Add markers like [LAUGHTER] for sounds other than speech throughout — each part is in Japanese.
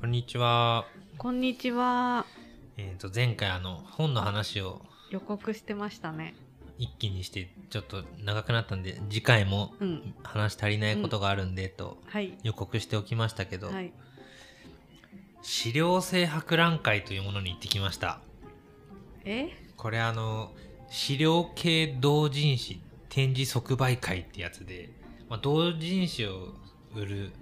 こんにちは。こんにちは。えっ、と、前回あの、本の話を予告してましたね。一気にして、ちょっと長くなったんで、次回もうん。話足りないことがあるんで、とはい。予告しておきましたけど、はい。資料性博覧会というものに行ってきました。え？これあの、資料系同人誌展示即売会ってやつで、まあ、同人誌を売る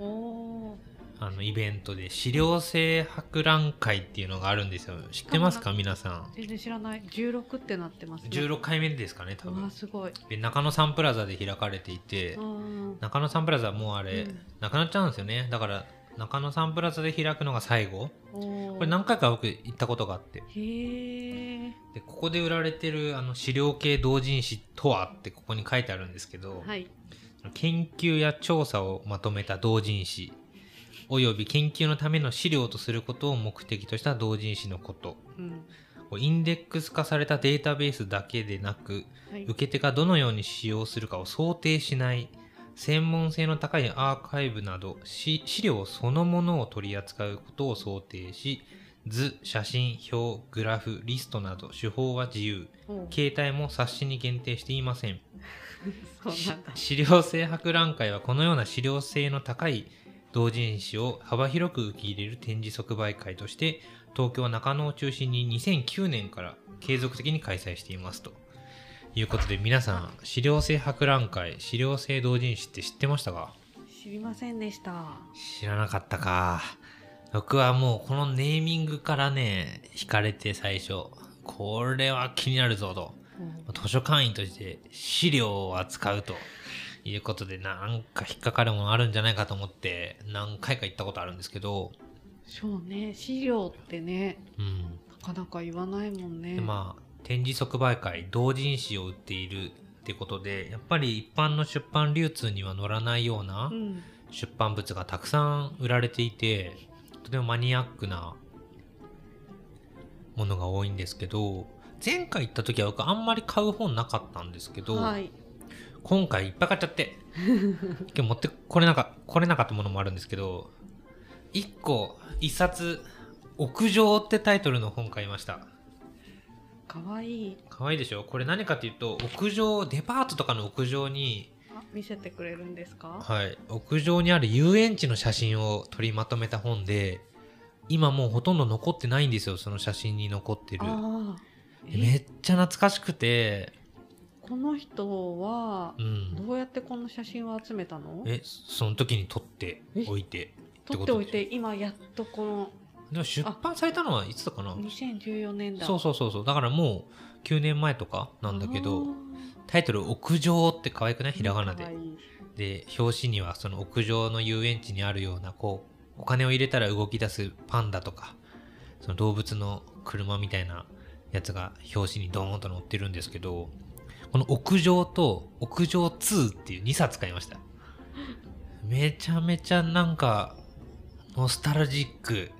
おおあのイベントで資料性博覧会っていうのがあるんですよ。知ってますか？皆さん。ー。全然知らない。16ってなってますね。16回目ですかね、多分。すごい。で中野サンプラザで開かれていてう、ん。中野サンプラザもうあれ、うんなくなっちゃうんですよね。だから、中野サンプラザで開くのが最後。おこれ何回か僕行ったことがあって。へえ。で、ここで売られてるあの資料系同人誌とはってここに書いてあるんですけど、はい。研究や調査をまとめた同人誌、および研究のための資料とすることを目的とした同人誌のこと。うん。インデックス化されたデータベースだけでなく、はい。受け手がどのように使用するかを想定しない専門性の高いアーカイブなどし資料そのものを取り扱うことを想定し図写真表グラフリストなど手法は自由携帯も冊子に限定していません。[LAUGHS] 資料性博覧会はこのような資料性の高い同人誌を幅広く受け入れる展示即売会として東京中野を中心に2009年から継続的に開催していますと。いうことで皆さん資料性博覧会資料性同人誌って知ってましたか？知りませんでした。知らなかったか。僕はもうこのネーミングからね惹かれて最初これは気になるぞと。おー図書館員として資料を扱うということでなんか引っかかるものあるんじゃないかと思って何回か行ったことあるんですけど、そうね。資料ってね、うん。なかなか言わないもんね。でまあ展示即売会同人誌を売っているってことでやっぱり一般の出版流通には載らないようなうん。出版物がたくさん売られていてとてもマニアックなものが多いんですけど前回行った時は僕あんまり買う本なかったんですけど、はい。今回いっぱい買っちゃって。[LAUGHS] 今日持ってこれなかこれなかったものもあるんですけど1個1冊「屋上」ってタイトルの本買いました。かわいい。かわいいでしょ？これ何かっていうと屋上デパートとかの屋上にあ、見せてくれるんですか？はい。屋上にある遊園地の写真を取りまとめた本で今もうほとんど残ってないんですよその写真に残ってる。めっちゃ懐かしくてこの人はうん。どうやってこの写真を集めたの？えその時に撮っておいて撮っておいってて今やっとこのでも出版されたのはいつだかな？2014年だ。そうそうそうそう。だからもう9年前とかなんだけどあタイトル「屋上」って可愛くない？ーひらがなで。で表紙にはその屋上の遊園地にあるようなこうお金を入れたら動き出すパンダとかその動物の車みたいなやつが表紙にドーンと載ってるんですけどこの屋上と屋上2っていう2冊買いました。めちゃめちゃなんかノスタルジック。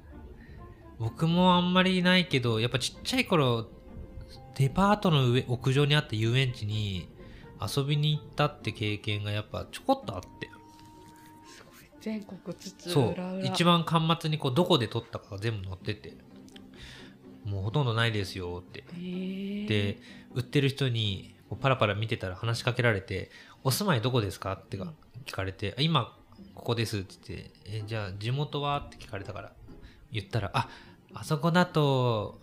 僕もあんまりないけどやっぱちっちゃい頃デパートの上屋上にあった遊園地に遊びに行ったって経験がやっぱちょこっとあって。すごい。全国津々。そう。一番端末にこうどこで撮ったかが全部載っててもうほとんどないですよってで売ってる人にパラパラ見てたら話しかけられて「お住まいどこですか?」ってか聞かれて「あ今ここです」って言って「えじゃあ地元は?」って聞かれたから言ったら「ああそこだと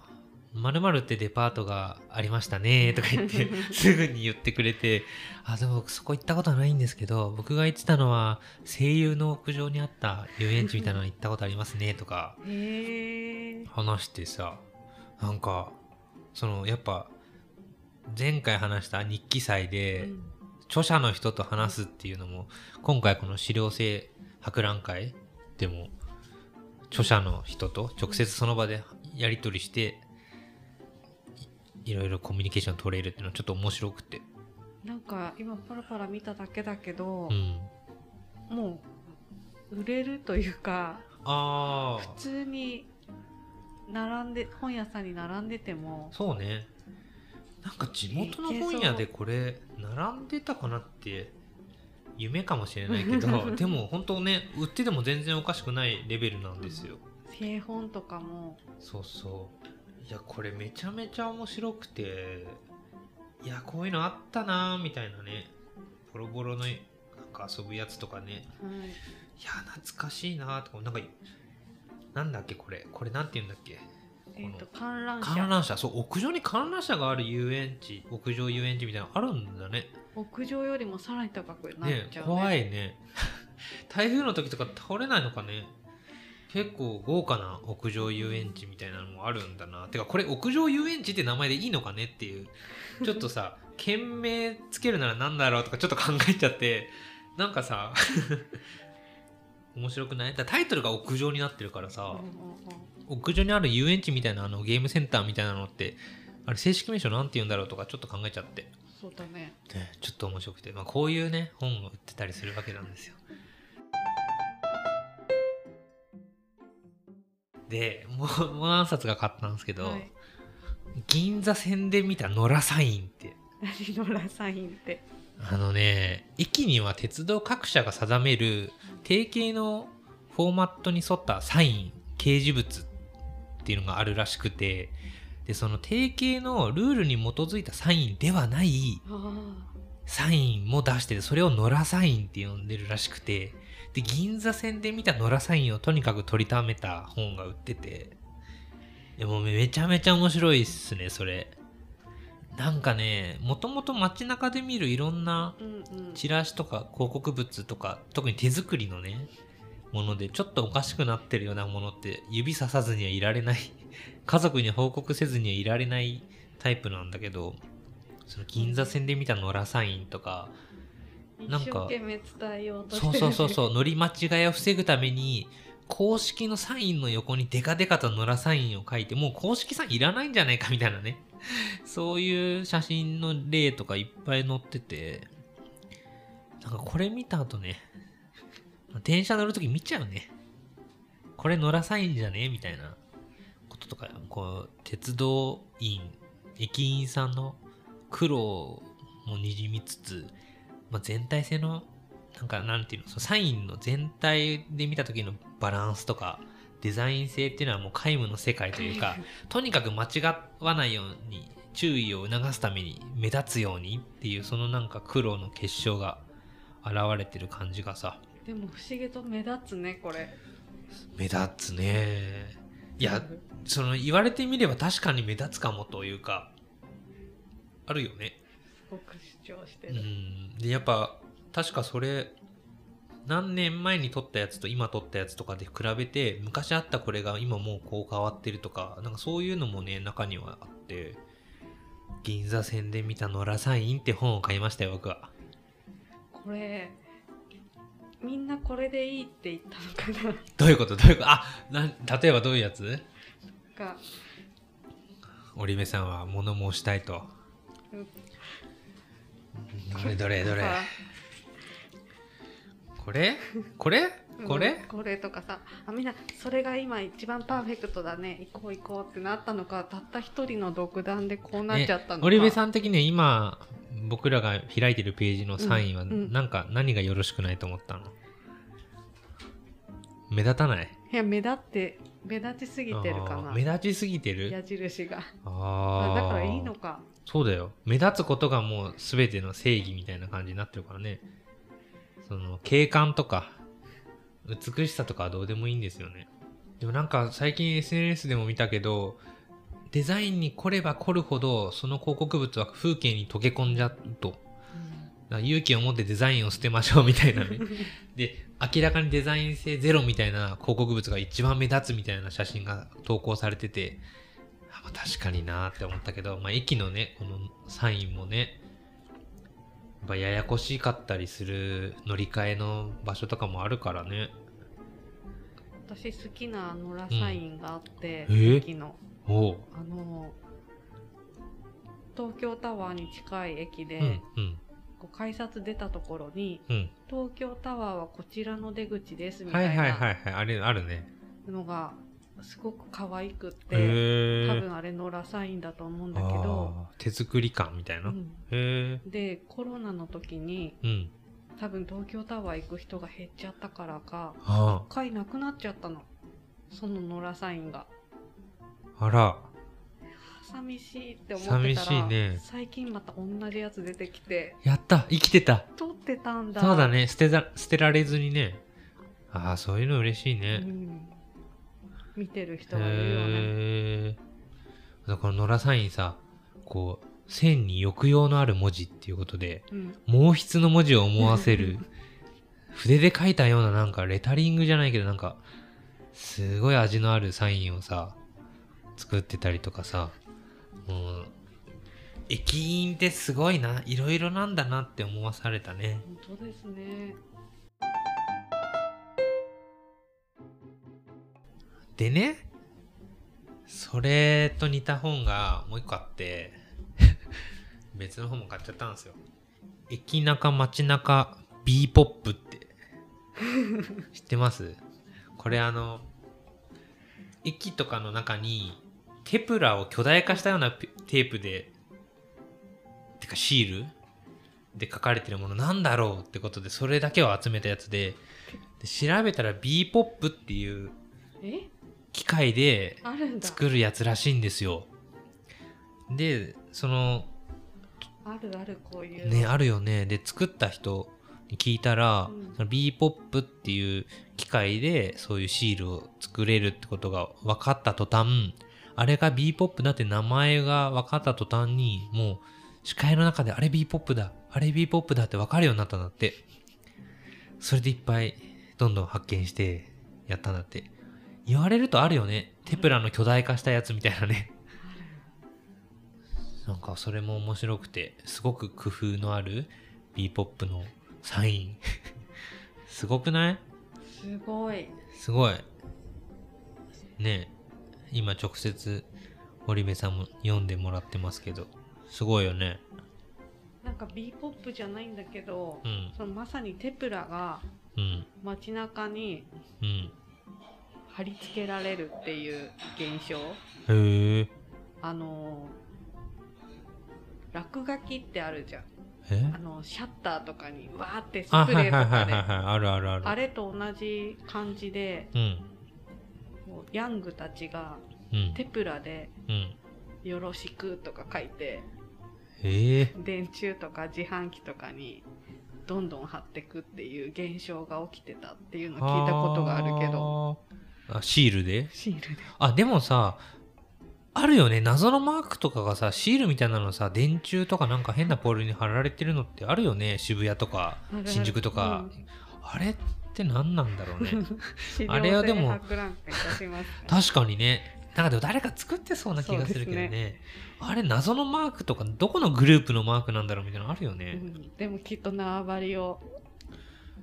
〇〇ってデパートがありましたね」とか言って [LAUGHS] すぐに言ってくれて「あでも僕そこ行ったことはないんですけど僕が行ってたのは声優の屋上にあった遊園地みたいなの行ったことありますね」とか話してさなんかそのやっぱ前回話した日記祭で著者の人と話すっていうのも今回この資料性博覧会でも著者の人と直接その場でやり取りしていいろいろコミュニケーション取れるっていうのはちょっと面白くて。なんか今パラパラ見ただけだけどう、ん。もう売れるというかああ普通に並んで本屋さんに並んでても。そうね。なんか地元の本屋でこれ並んでたかなって夢かもしれないけど [LAUGHS] でも本当ね売ってても全然おかしくないレベルなんですよ。製本とかも。そうそう。いやこれめちゃめちゃ面白くていやこういうのあったなーみたいなねボロボロのなんか遊ぶやつとかね。はい。いや懐かしいなーとかなんかなんだっけこれ。これなんて言うんだっけ？えっ、と観覧車。観覧車。そう屋上に観覧車がある遊園地。屋上遊園地みたいなのあるんだね。屋上よりもさらに高くなっねちゃうね。怖いね。[LAUGHS] 台風の時とか倒れないのかね？結構豪華な屋上遊園地みたいなのもあるんだな。てかこれ屋上遊園地って名前でいいのかねっていう。ちょっとさ [LAUGHS] 県名つけるなら何だろうとかちょっと考えちゃって。なんかさ面白くない？だタイトルが屋上になってるからさ、屋上にある遊園地みたいなあのゲームセンターみたいなのってあれ正式名称なんて言うんだろうとかちょっと考えちゃって、そうだね。ねちょっと面白くて、まあ、こういうね本を売ってたりするわけなんですよ。でもうもう何冊か買ったんですけど、はい。銀座線で見た野良サインって。何のラサインってあのね駅には鉄道各社が定める定型のフォーマットに沿ったサイン掲示物っていうのがあるらしくてでその定型のルールに基づいたサインではないサインも出しててそれを野良サインって呼んでるらしくてで銀座線で見た野良サインをとにかく取りためた本が売っててでもめちゃめちゃ面白いっすねそれ。なんかねもともと街中で見るいろんなチラシとか広告物とか特に手作りのねものでちょっとおかしくなってるようなものって指ささずにはいられない。[LAUGHS] 家族に報告せずにはいられないタイプなんだけどその銀座線で見た野良サインとかなんか一生懸命伝えようとしてそうそうそうそう乗り間違いを防ぐために公式のサインの横にデカデカと野良サインを書いてもう公式サインいらないんじゃないかみたいなね [LAUGHS] そういう写真の例とかいっぱい載っててなんかこれ見た後ね電車乗るとき見ちゃうね。これ野良サインじゃねみたいなこととかこう鉄道員駅員さんの苦労もにじみつつ、まあ、全体性のなんかなんていうのそのサインの全体で見た時のバランスとかデザイン性っていうのはもう皆無の世界というかとにかく間違わないように注意を促すために目立つようにっていうそのなんか苦労の結晶が現れてる感じがさ。でも不思議と目立つねこれ。目立つね。いやその言われてみれば確かに目立つかもというかあるよね。すごく主張してうる、ん。でやっぱ確かそれ何年前に撮ったやつと今撮ったやつとかで比べて昔あったこれが今もうこう変わってるとかなんかそういうのもね中にはあって銀座線で見た野良サインって本を買いましたよ僕は。これみんなこれでいいって言ったのかな？どういうこと？どういうこと？あな例えばどういうやつ？が織部さんは物申したいと。うん。どれどれどれ。さこれ？これ？これうん。これ？とかさ。あみんなそれが今一番パーフェクトだね。行こう行こうってなったのかたった一人の独断でこうなっちゃったのか。織部さん的には今僕らが開いてるページのサインはうんうん。なんか何がよろしくないと思ったの？目立たない？いや目立って目立ちすぎてるかな。目立ちすぎてる？矢印が。ああーだからいいのか。そうだよ。目立つことがもう全ての正義みたいな感じになってるからねその景観とか美しさとかはどうでもいいんですよね。でもなんか最近 SNS でも見たけどデザインに凝れば凝るほどその広告物は風景に溶け込んじゃうと。だから勇気を持ってデザインを捨てましょうみたいなね。[LAUGHS] で明らかにデザイン性ゼロみたいな広告物が一番目立つみたいな写真が投稿されてて確かになって思ったけど、まあ、駅のねこのサインもねやっぱややこしかったりする乗り換えの場所とかもあるからね。私好きな野良サインがあって、うん。え？駅の。あの東京タワーに近い駅で、うんうん。こう改札出たところにうん「東京タワーはこちらの出口です」みはいたいなはいはいはい。あれあるね。のがすごく可愛くって、多分あれ野良サインだと思うんだけど、手作り感みたいな、うん。でコロナの時にうん。多分東京タワー行く人が減っちゃったからかあ一回なくなっちゃったの。そのノラサインが。あら。寂しいって思ってたら寂しいね。最近また同じやつ出てきて。やった生きてた。撮ってたんだ。そうだね。捨てざ捨てられずにね。ああそういうの嬉しいうね、ん、見てる人がいるよね。へえこのノラサインさこう線に抑揚のある文字っていうことでうん。毛筆の文字を思わせる [LAUGHS] 筆で書いたようななんかレタリングじゃないけどなんかすごい味のあるサインをさ作ってたりとかさもう駅員ってすごいないろいろなんだなって思わされたね。本当ですねでねそれと似た本がもう一個あって [LAUGHS] 別の本も買っちゃったんですよ。駅中街中 B ポップって。知ってます？これあの駅とかの中にテプラを巨大化したようなテープでてかシールで書かれてるものなんだろうってことでそれだけを集めたやつでで調べたら B ポップっていうえ？機械で作るやつらしいんですよ。でそのあるあるこういう。のねあるよね。で作った人に聞いたら、うん。その B ポップっていう機械でそういうシールを作れるってことが分かった途端あれが B ポップだって名前が分かった途端にもう視界の中であれ B ポップだあれ B ポップだって分かるようになったんだって。それでいっぱいどんどん発見してやったんだって言われるとあるよね。テプラの巨大化したやつみたいなね。なんかそれも面白くてすごく工夫のある B ポップのサイン。すごくない？すごい。すごい。ね。え今直接堀部さんも読んでもらってますけどすごいよね。なんか B ポップじゃないんだけど、うん。そのまさにテプラがうん。街中にうん貼り付けられるっていう現象。へえ。あの落書きってあるじゃん。え？あのシャッターとかにわーってスあプレーとかで。はいあるあるある。あれと同じ感じでうん。ヤングたちがうん。テプラでうん「よろしく」とか書いてへえ。電柱とか自販機とかにどんどん貼ってくっていう現象が起きてたっていうのを聞いたことがあるけどあシールで？シールで。あでもさあるよね。謎のマークとかがさシールみたいなのさ電柱とかなんか変なポールに貼られてるのってあるよね。渋谷とか新宿とか、うん。あれって何なんだろうね。[LAUGHS] あれはでも確かにね。なんかでも誰か作ってそうな気がするけどね。そうであれ謎のマークとかどこのグループのマークなんだろうみたいなのあるよね、うん。でもきっと縄張りを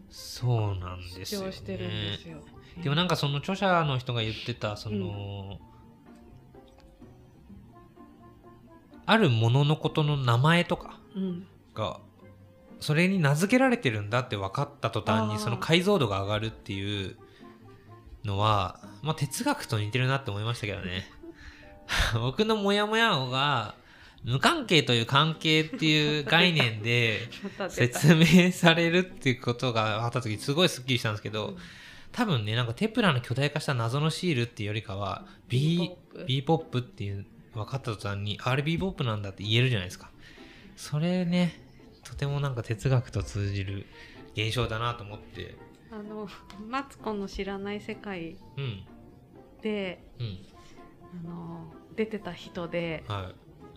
そうなんですよね。してるんですよでもなんかその著者の人が言ってたその、あるもののことの名前とかうん。がそれに名付けられてるんだって分かった途端にその解像度が上がるっていうのは、まあ、哲学と似てるなって思いましたけどね。[LAUGHS] 僕のモヤモヤが無関係という関係っていう概念で [LAUGHS] 説明されるっていうことがあった時すごいスッキリしたんですけど多分ねなんかテプラの巨大化した謎のシールっていうよりかは B, B ポップっていう分かった途端にあれ B ポップなんだって言えるじゃないですか。それねとてもなんか哲学と通じる現象だなと思って。あのマツコの知らない世界うん。でうん。あの出てた人ではい。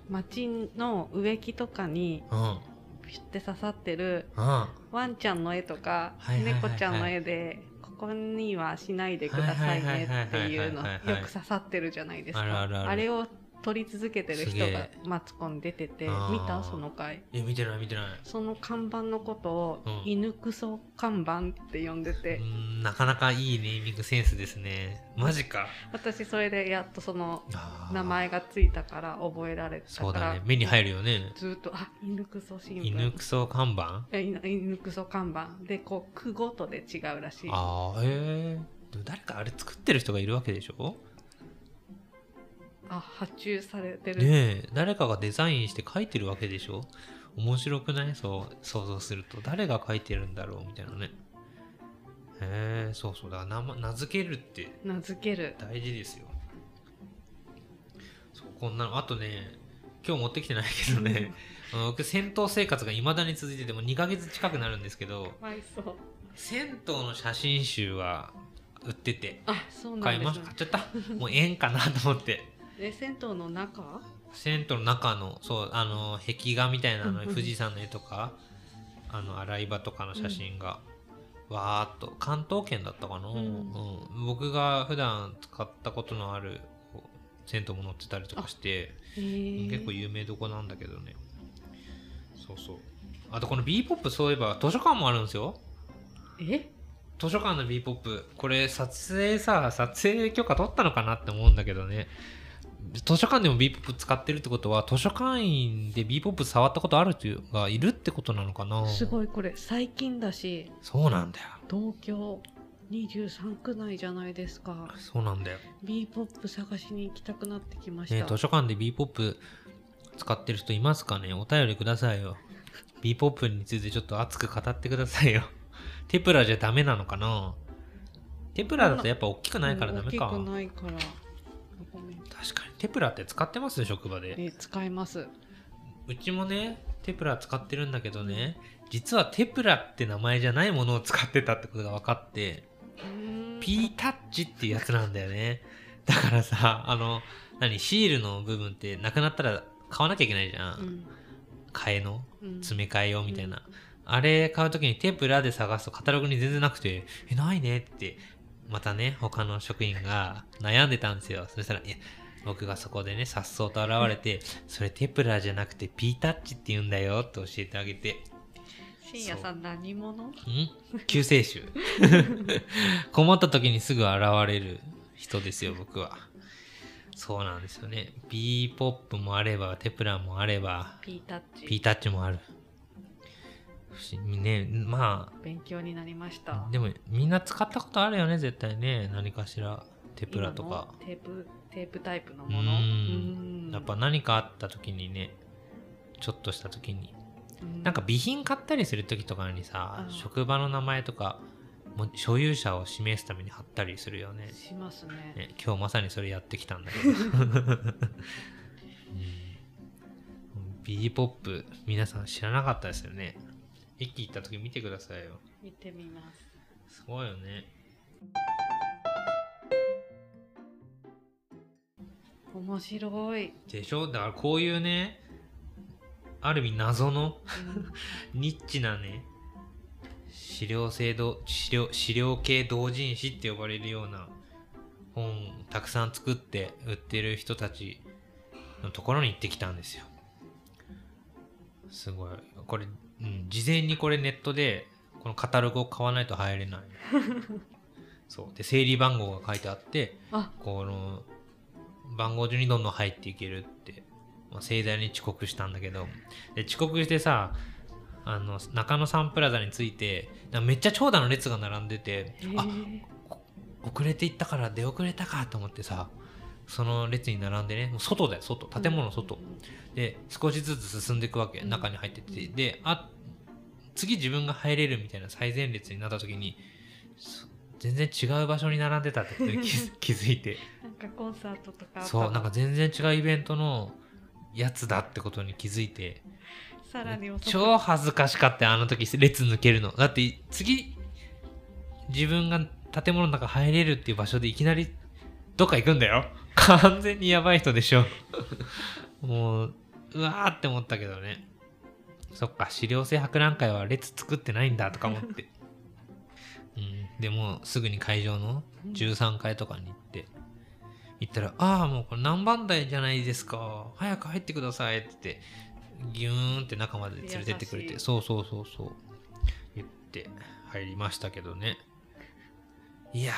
街の植木とかにうん。ピュッて刺さってるうん。ワンちゃんの絵とか猫ちゃんの絵でここにはしないでくださいねっていうのよく刺さってるじゃないですかあれを撮り続けてる人がえ。マツコに出てて見たその回。え見てない見てない。その看板のことをうん。犬クソ看板って呼んでうてんなかなかいいネーミングセンスですね。マジか。私それでやっとその名前がついたから覚えられたそうだね。目に入るよね。ずっとあ犬クソ新聞。犬クソ看板？え犬犬クソ看板。でこう区ごとで違うらしい。ああへえ誰かあれ作ってる人がいるわけでしょ？あ発注されてる、ねえ誰かがデザインして書いてるわけでしょ？面白くない？そう想像すると。誰が書いてるんだろう？みたいなね。へえそうそう。だから名前名付けるって。名付ける。大事ですよ。そうこんなの。あとね今日持ってきてないけどね。僕戦闘生活がいまだに続いてても2ヶ月近くなるんですけど銭湯の写真集は売っててあそうな買います買っちゃった。もうええんかなと思ってえ銭湯の中？銭湯の中のそうあの壁画みたいなの富士山の絵とかあの洗い場とかの写真が、わーっと関東圏だったかな、うん。うん。僕が普段使ったことのある銭湯も載ってたりとかして結構有名どこなんだけどね。そうそう。あとこの b ポップそういえば図書館もあるんですよ。え？図書館の b ポップ。これ撮影さ撮影許可取ったのかなって思うんだけどね図書館でも b ポップ使ってるってことは図書館員で b ポップ触ったことある人がいるってことなのかな？すごいこれ。最近だし。そうなんだよ。東京23区内じゃないですか。そうなんだよ、b ポップ探しに行きたくなってきました、ね、図書館で b ポップ使ってる人いますかね？お便りくださいよ。[LAUGHS] b ポップについてちょっと熱く語ってくださいよ。テプラじゃダメなのかな？テプラだとやっぱ大きくないからダメか。大きくないからテプラって使ってます？職場で。ね使います。うちもねテプラ使ってるんだけどね実はテプラって名前じゃないものを使ってたってことが分かってピー。タッチっていうやつなんだよね。だからさあの何シールの部分ってなくなったら買わなきゃいけないじゃん、うん。替えの？うん。詰め替え用みたいな、あれ買う時にテプラで探すとカタログに全然なくてえないねってまたね他の職員が悩んでたんですよ。そしたらいや僕がそこでねさっそうと現れてそれテプラじゃなくてピータッチって言うんだよって教えてあげて。深夜さん何者？ん？救世主。[LAUGHS] 困った時にすぐ現れる人ですよ僕は。そうなんですよね。B ポップもあればテプラもあればピータッチ。P タッチもある。ね。ま勉強になりました。あでもみんな使ったことあるよね絶対ね。何かしらテプラとか。テープテープタイプのうもの？ん。やっぱ何かあった時にねちょっとした時に。うん。なんか備品買ったりする時とかにさうん。職場の名前とかも所有者を示すために貼ったりするよね。しますね。ね今日まさにそれやってきたんだけど、[LAUGHS] うん、B ポップ皆さん知らなかったですよね。駅行った時見てくださいよ。見てみます。すごいよね面白い、でしょ？だからこういうねある意味謎のうん。[LAUGHS] ニッチなね資料制度資料資料系同人誌って呼ばれるような本たくさん作って売ってる人たちのところに行ってきたんですよ。すごい。これ、うん、事前にこれネットでこのカタログを買わないと入れない。[LAUGHS] そう。で整理番号が書いてあってあ。この番号順にどんどん入っていけるって、まあ、盛大に遅刻したんだけど。で遅刻してさあの中野サンプラザに着いてめっちゃ長蛇の列が並んでてへあー遅れていったから出遅れたかと思ってさその列に並んでねもう外だよ外。建物の外、で少しずつ進んでいくわけうん。中に入ってって、であ次自分が入れるみたいな最前列になった時にそ全然違う場所に並んでたってことに気づいてかコンサートとかそうなんか全然違うイベントのやつだってことに気づいて。さらに超恥ずかしかったよあの時列抜けるの。だって次自分が建物の中入れるっていう場所でいきなりどっか行くんだよ。完全にやばい人でしょ。[LAUGHS] もううわーって思ったけどね。そっか資料性博覧会は列作ってないんだとか思って。うん。でもすぐに会場の13階とかに行って行ったら「ああもうこれ何番台じゃないですか。早く入ってください」って言ってギューンって中まで連れてってくれてそうそうそうそう。言って入りましたけどね。いやー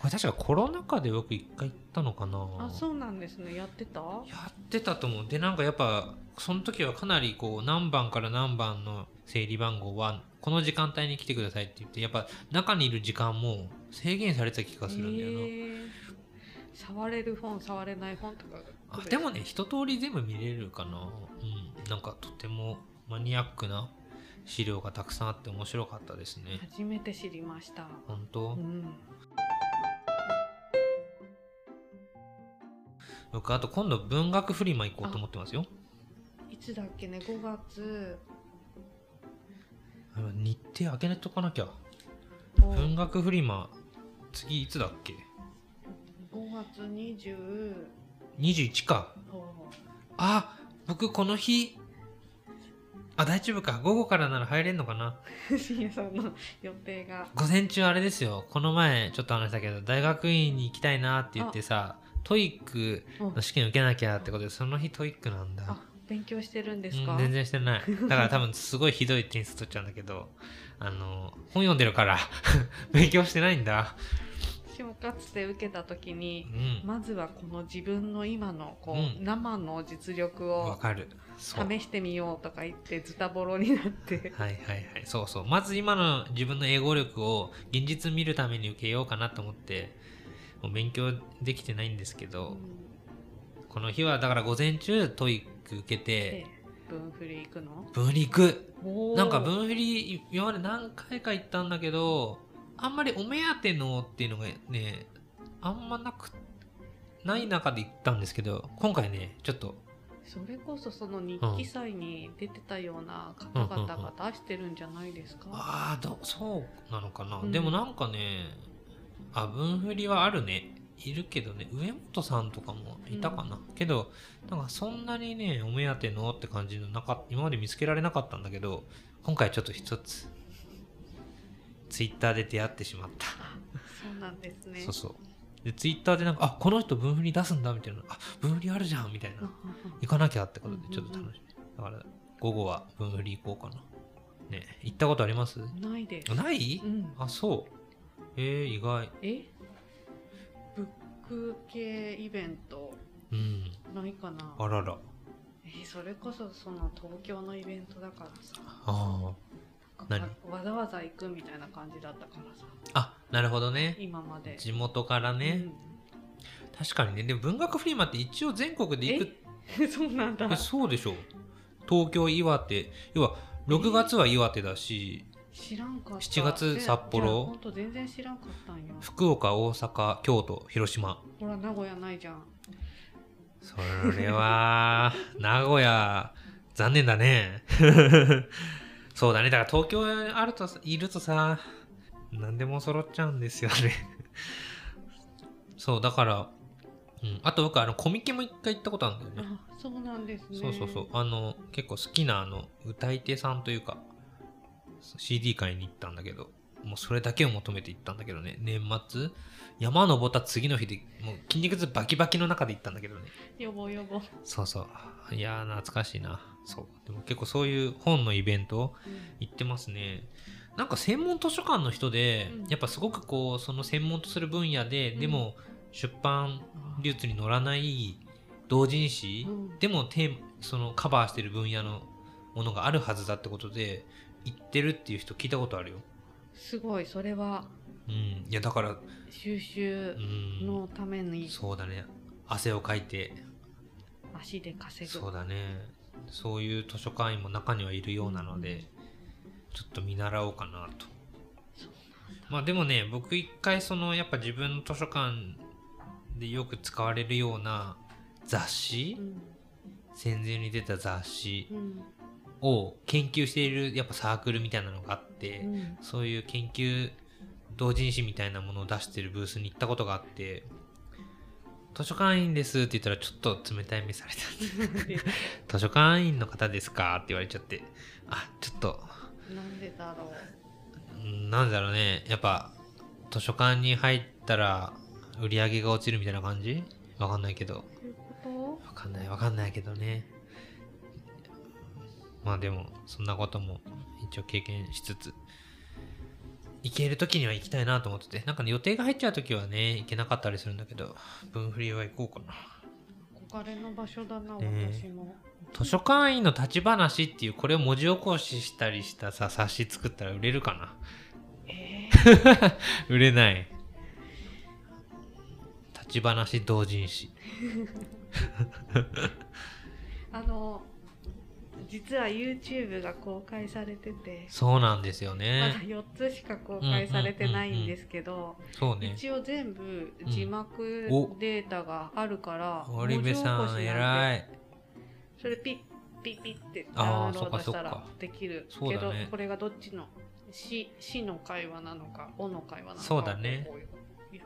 これ確かコロナ禍で僕一回行ったのかな。あそうなんですね。やってた？やってたと思う。でなんかやっぱその時はかなりこう何番から何番の整理番号はこの時間帯に来てくださいって言ってやっぱ中にいる時間も制限されてた気がするんだよな、へー。触れる本触れない本とか。あでもね一通り全部見れるかな。うん。なんかとてもマニアックな資料がたくさんあって面白かったですね。初めて知りました。本当、うん。僕あと今度文学フリマ行こうと思ってますよ。いつだっけね、5月。日程開けないとかなきゃ。5文学フリマ次いつだっけ？月20。21か。あ僕この日あ大丈夫か。午後からなら入れんのかな。深夜さんの予定が。午前中あれですよ。この前ちょっと話したけど大学院に行きたいなって言ってさ TOEIC の試験受けなきゃってことでその日 TOEIC なんだ。あ、勉強してるんですか？うん、全然してない。[LAUGHS] だから多分すごいひどい点数取っちゃうんだけどあの本読んでるから [LAUGHS] 勉強してないんだ。私もかつて受けた時うに、ん。まずはこの自分の今のこう、うん。生の実力を試してみようとか言ってズタボロになって。はいはい。そうそう。まず今の自分の英語力を現実見るために受けようかなと思ってもう勉強できてないんですけど、この日はだから午前中 TOEIC 受けてで、分振り行くの？分離行く。なんか分振り今まで何回か行ったんだけどあんまりお目当てのっていうのがねあんまなくない中で行ったんですけど今回ねちょっと。それこそその日記祭に出てたような方々が出してるんじゃないですか、ああどそうなのかな、うん。でもなんかねあ分振りはあるね。いるけどね。上本さんとかもいたかな、けどなんかそんなにねお目当てのって感じのなか今まで見つけられなかったんだけど今回ちょっと一つツイッターで出会ってしまった。そうなんですね。そうそう。で、ツイッターでなんか、あこの人分振り出すんだみたいな、あ分振りあるじゃんみたいな、行かなきゃってことでちょっと楽しみ。だから、午後は分振り行こうかな。ね、行ったことあります？ないです。ない？うん。あ、そう。えー、意外。え？ブック系イベントうん。ないかなあらら。えそれこそその東京のイベントだからさあ何？わわざわざ行くみたいな感じだったからさあ。あ、なるほどね。今まで地元からね。確かにね。でも文学フリマって一応全国で行くうん [LAUGHS] そうなんだえそうでしょ東京、岩手。要は、6月は岩手だし、知らんかった7月で札幌？本当全然知らんかったんよ福岡、大阪、京都、広島。ほら名古屋ないじゃんそれは、[LAUGHS] 名古屋、残念だね。[LAUGHS] そうだね。だから東京あるとさ、いるとさ、何でも揃っちゃうんですよね。[LAUGHS] そう、だから、うん、あと僕、あの、コミケも一回行ったことあるんだよね。あそうなんですねそうそうそう。あの、結構好きな、あの、歌い手さんというか、CD 買いに行ったんだけど、もうそれだけを求めて行ったんだけどね、年末、山登った次の日で、もう筋肉痛バキバキの中で行ったんだけどね。よぼよぼ、そうそう。いやー、懐かしいな。そう。でも結構そういう本のイベント行ってますね。なんか専門図書館の人で、うんやっぱすごくこう、その専門とする分野で、うんでも出版流通に乗らない同人誌、うんでもテーマそのカバーしてる分野のものがあるはずだってことで、行ってるっていう人聞いたことあるよ。すごいそれはうん。いや、だから、収集うん。のためにそうだね。汗をかいて、足で稼ぐそうだね。そういう図書館員も中にはいるようなので、ちょっと見習おうかなと。まあでもね、僕一回そのやっぱ自分の図書館でよく使われるような雑誌、うん戦前に出た雑誌うんを研究しているやっぱサークルみたいなのがあって、うん。そういう研究同人誌みたいなものを出してるブースに行ったことがあって、図書館員ですって言ったらちょっと冷たい目された。図書館員の方ですかって言われちゃって、あ、ちょっと、なんでだろう。うんなんだろうね。やっぱ、図書館に入ったら、売り上げが落ちるみたいな感じ？わかんないけど。わかんない、わかんないけどね。まあでも、そんなことも一応経験しつつ、行ける時には行きたいなと思ってて、なんかね、予定が入っちゃう時はね、行けなかったりするんだけど、分振りは行こうかな。と憧れの場所だな、ね私も図書館員の立ち話っていう、これを文字起こししたりしたさ、冊子作ったら売れるかなえー [LAUGHS] 売れない。立ち話同人誌。[LAUGHS] あの実は YouTube が公開されてて、そうなんですよまだね4つしか公開されてないんですけど、そうね。一応全部字幕お。データがあるから、織部さん偉い。それピッピッピッってダウンロードしたらできるけどこれがどっちのししの会話なのかおの会話なのかそうだね。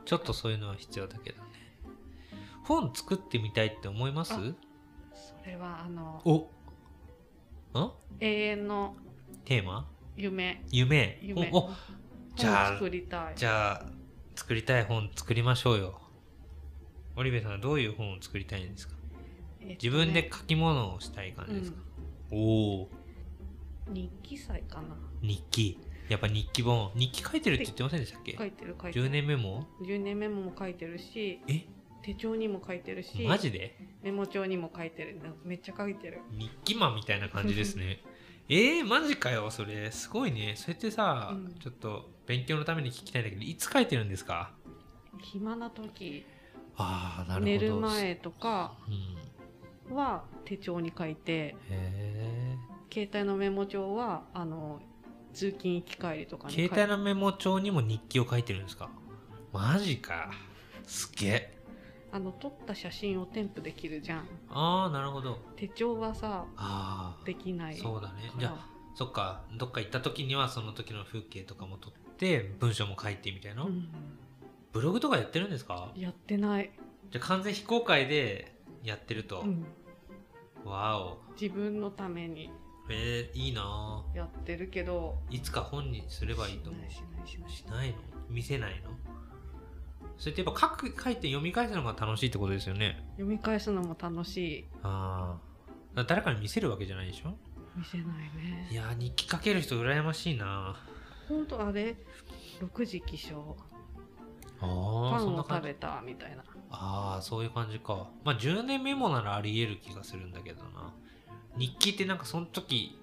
ちょっとそういうのは必要だけどね。本作ってみたいって思います？あそれはあのおん？永遠のテーマ？夢。夢。夢。おお。じゃあ作りたい。じゃあ作りたい本作りましょうよ。織部さんはどういう本を作りたいんですか？えっとね。自分で書き物をしたい感じですか、おお。日記祭かな。日記。やっぱ日記本。日記書いてるって言ってませんでしたっけ？書いてる書いてる。10年目も10年メモも書いてるし。え？手帳にも書いてるしマジで？メモ帳にも書いてる。めっちゃ書いてる。日記マンみたいな感じですね。えー、マジかよそれ。すごいね。それってさ、うん。ちょっと勉強のために聞きたいんだけどいつ書いてるんですか？暇な時。ああなるほど。寝る前とかうん。は手帳に書いてへえ携帯のメモ帳はあの通勤行き帰りとか携帯のメモ帳にも日記を書いてるんですか？マジか。すげえあの撮った写真を添付できるじゃん。ああなるほど。手帳はさああできないそうだね。じゃあそっか。どっか行った時にはその時の風景とかも撮って文章も書いてみたいな、うん。ブログとかやってるんですか？やってない、じゃあ完全非公開でやってると、うん。わお。自分のために。えー、いいなやってるけど。いつか本にすればいいと思う。しないしないししないの？見せないの？それってやっぱ書く書いて読み返すのが楽しいってことですよね。読み返すのも楽しい。ああ誰かに見せるわけじゃないでしょ？見せないね。いやー日記書ける人羨ましいな。ほんとあれ？6時起床。あパあそンを食べたみたいな。ああそういう感じか。まあ10年メモならありえる気がするんだけどな。日記ってなんかその時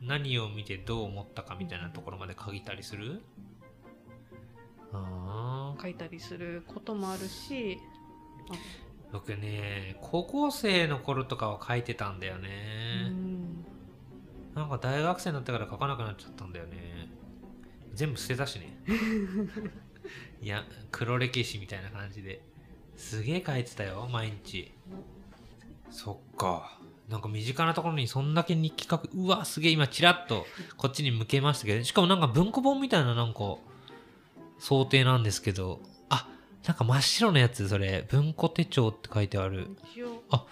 何を見てどう思ったかみたいなところまで書いたりする？書いたりすることもあるし僕ね高校生の頃とかは書いてたんだようね、ん。なんか大学生になってから書かなくなっちゃったんだよね。全部捨てたしね。[LAUGHS] いや黒歴史みたいな感じで。すげえ書いてたよ毎日。そっか。なんか身近なところにそんだけ日記書く。うわすげえ今チラッとこっちに向けましたけどしかもなんか文庫本みたいななんか想定なんですけど。あなんか真っ白のやつそれ。文庫手帳って書いてある。あ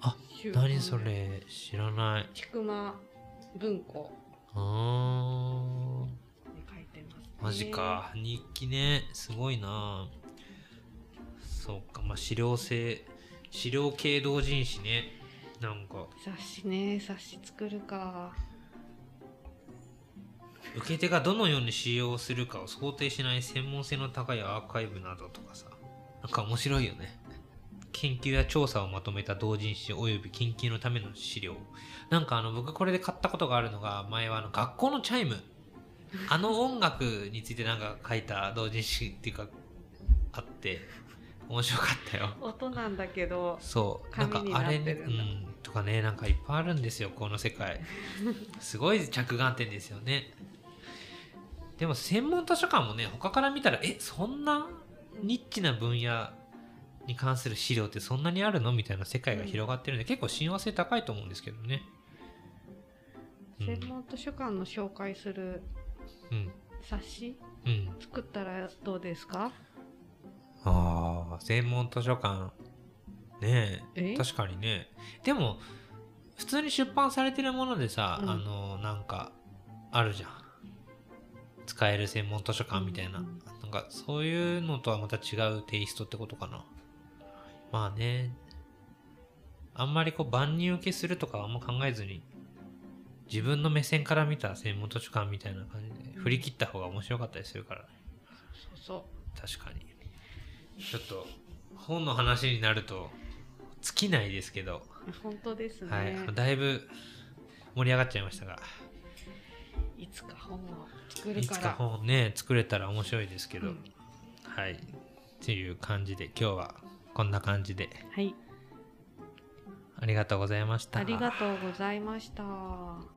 あ何それ。知らない。ちくま文庫。あー。マジか。日記ね。すごいな。そうか。まあ資料性資料系同人誌ね。なんか。雑誌ね。雑誌作るか受け手がどのように使用するかを想定しない専門性の高いアーカイブなどとかさ。なんか面白いよね。研究や調査をまとめた同人誌および研究のための資料。なんかあの僕これで買ったことがあるのが前はあの学校のチャイム。あの音楽についてなんか書いた同人誌っていうかあって。面白かったよ。音なんだけどそう。なんかあれうん。とかねなんかいっぱいあるんですよこの世界。すごい着眼点ですよねでも専門図書館もね他から見たらえそんなニッチな分野に関する資料ってそんなにあるの？みたいな世界が広がってるんで、結構親和性高いと思うんですけどね。うん。専門図書館の紹介するうん。冊子？うん。作ったらどうですか？ああ専門図書館。ねえ。え？確かにね。でも普通に出版されてるものでさ、うん。あのなんかあるじゃん使える専門図書館みたいな、うんなんかそういうのとはまた違うテイストってことかな。まあね。あんまりこう万人受けするとかはあんま考えずに自分の目線から見た専門図書館みたいな感じで振り切った方が面白かったりするからね。そうそ確かに。ちょっと本の話になると尽きないですけど、う本当ですね、はい、だいぶ盛り上がっちゃいましたが。い、つか本を作るいつからか本ね作れたら面白いですけど、うん。はい。っていう感じで今日はこんな感じで。はい。ありがとうございました。ありがとうございました。